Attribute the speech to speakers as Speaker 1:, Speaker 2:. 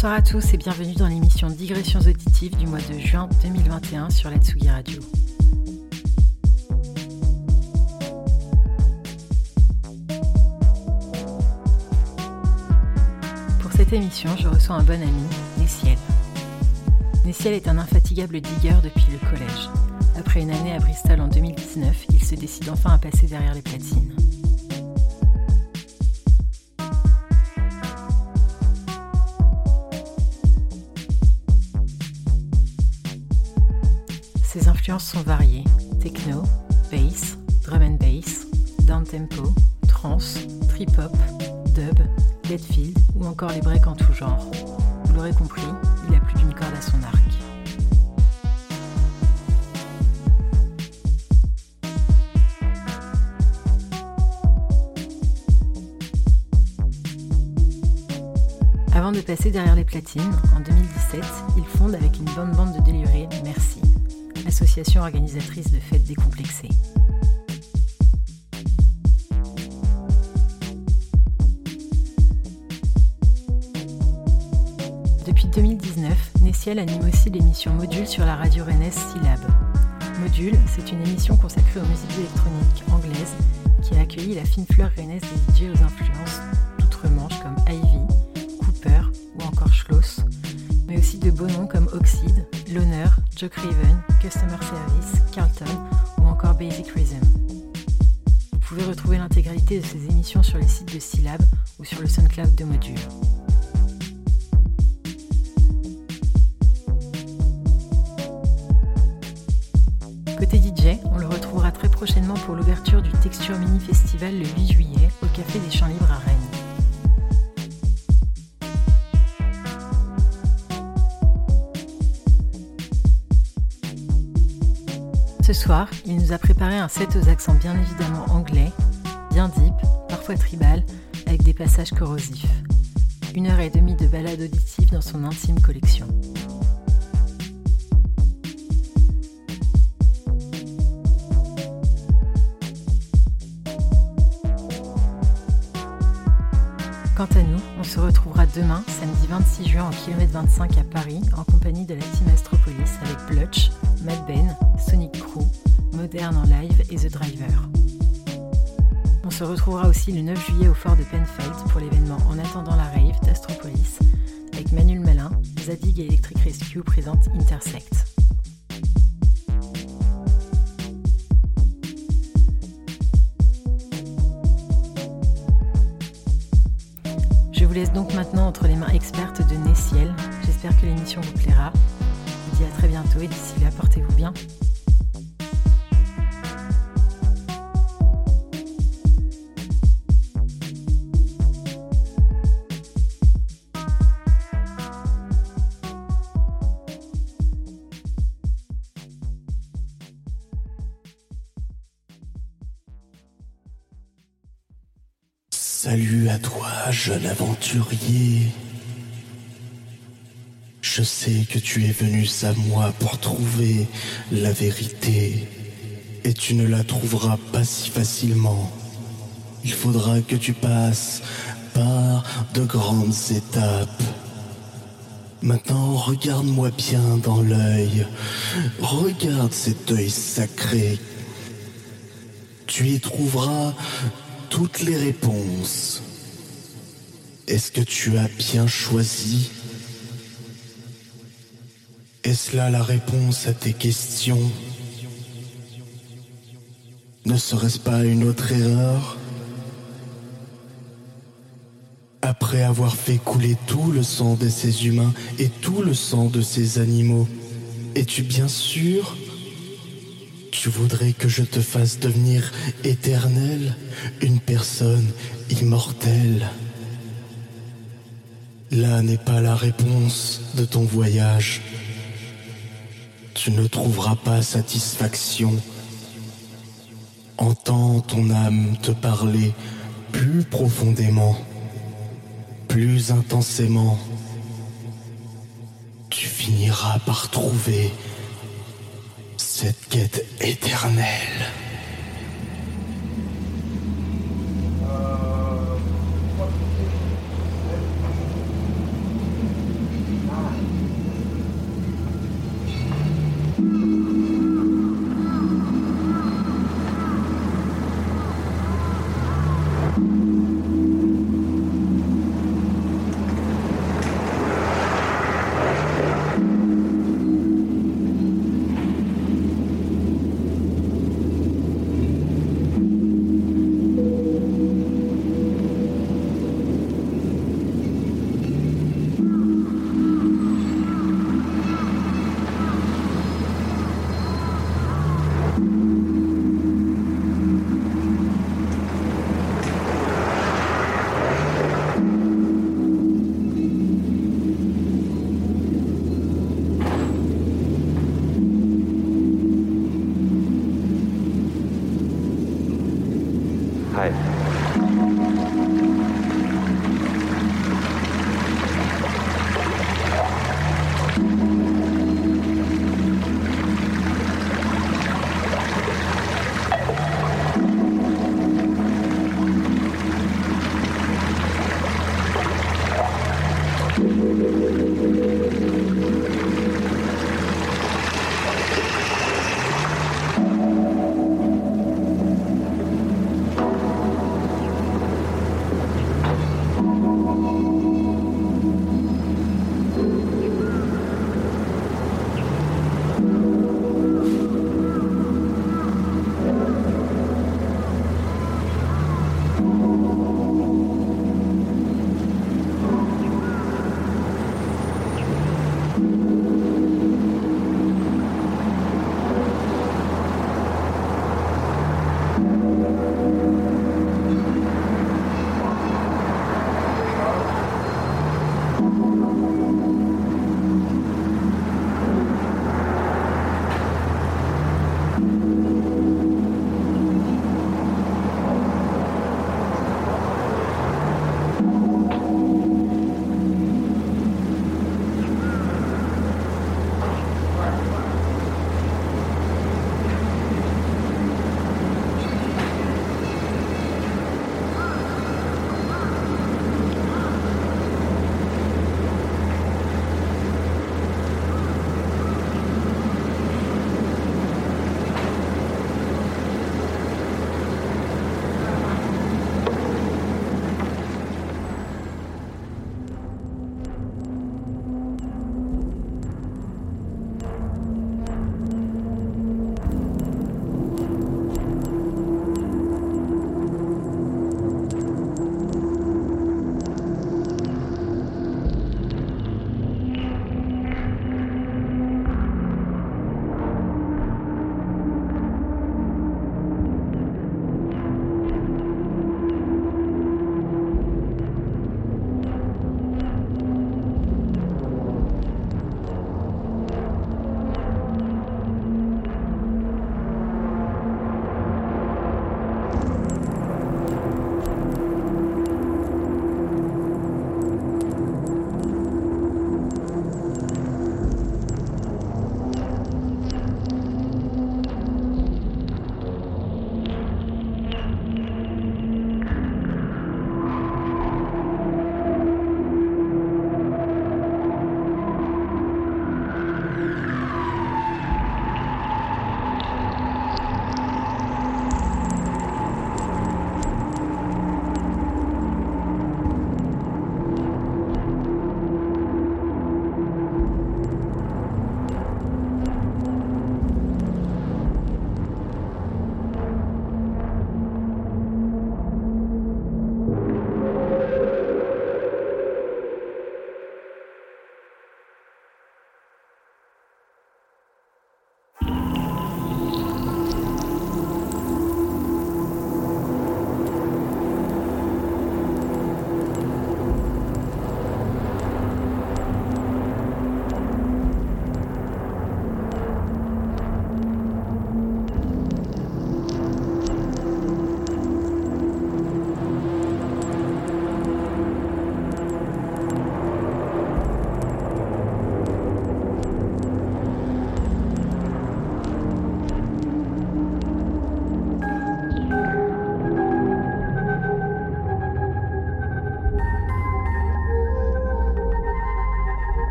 Speaker 1: Bonsoir à tous et bienvenue dans l'émission Digressions auditives du mois de juin 2021 sur la Tsugi Radio. Pour cette émission, je reçois un bon ami, Nessiel. Nessiel est un infatigable digger depuis le collège. Après une année à Bristol en 2019, il se décide enfin à passer derrière les platines. Influences sont variées techno, bass, drum and bass, downtempo, trance, trip-hop, dub, deadfield ou encore les breaks en tout genre. Vous l'aurez compris, il a plus d'une corde à son arc. Avant de passer derrière les platines, en 2017, organisatrice de fêtes décomplexées. Depuis 2019, Nessiel anime aussi l'émission Module sur la radio rennaise Syllab. Module, c'est une émission consacrée aux musiques électroniques anglaises qui a accueilli la fine fleur rennaise des aux influences d'outre-Manche comme Ivy, Cooper ou encore Schloss, mais aussi de beaux noms comme Oxide, L'Honneur, Joe Craven, Basic Rhythm. Vous pouvez retrouver l'intégralité de ces émissions sur les sites de Syllab ou sur le SoundCloud de Module. Côté DJ, on le retrouvera très prochainement pour l'ouverture du Texture Mini Festival le 8 juillet au Café des Champs Libres à Rennes. Soir, il nous a préparé un set aux accents bien évidemment anglais, bien deep, parfois tribal, avec des passages corrosifs. Une heure et demie de balade auditive dans son intime collection. Quant à nous, on se retrouvera demain, samedi 26 juin, en kilomètre 25 à Paris, en compagnie de la team Astropolis avec Blutch, Mad Ben, Sonic Crew, Modern en live et The Driver. On se retrouvera aussi le 9 juillet au fort de Penfeld pour l'événement En attendant la rave d'Astropolis avec Manuel Malin, Zadig et Electric Rescue présentent Intersect. Je vous laisse donc maintenant entre les mains expertes de Nessiel. J'espère que l'émission vous plaira.
Speaker 2: Jeune aventurier. Je sais que tu es venu à moi pour trouver la vérité. Et tu ne la trouveras pas si facilement. Il faudra que tu passes par de grandes étapes. Maintenant, regarde-moi bien dans l'œil. Regarde cet œil sacré. Tu y trouveras toutes les réponses. Est-ce que tu as bien choisi? Est-ce là la réponse à tes questions? Ne serait-ce pas une autre erreur? Après avoir fait couler tout le sang de ces humains et tout le sang de ces animaux, es-tu bien sûr? Tu voudrais que je te fasse devenir éternel, une personne immortelle Là n'est pas la réponse de ton voyage. Tu ne trouveras pas satisfaction. Entends ton âme te parler plus profondément, plus intensément. Tu finiras par trouver cette quête éternelle.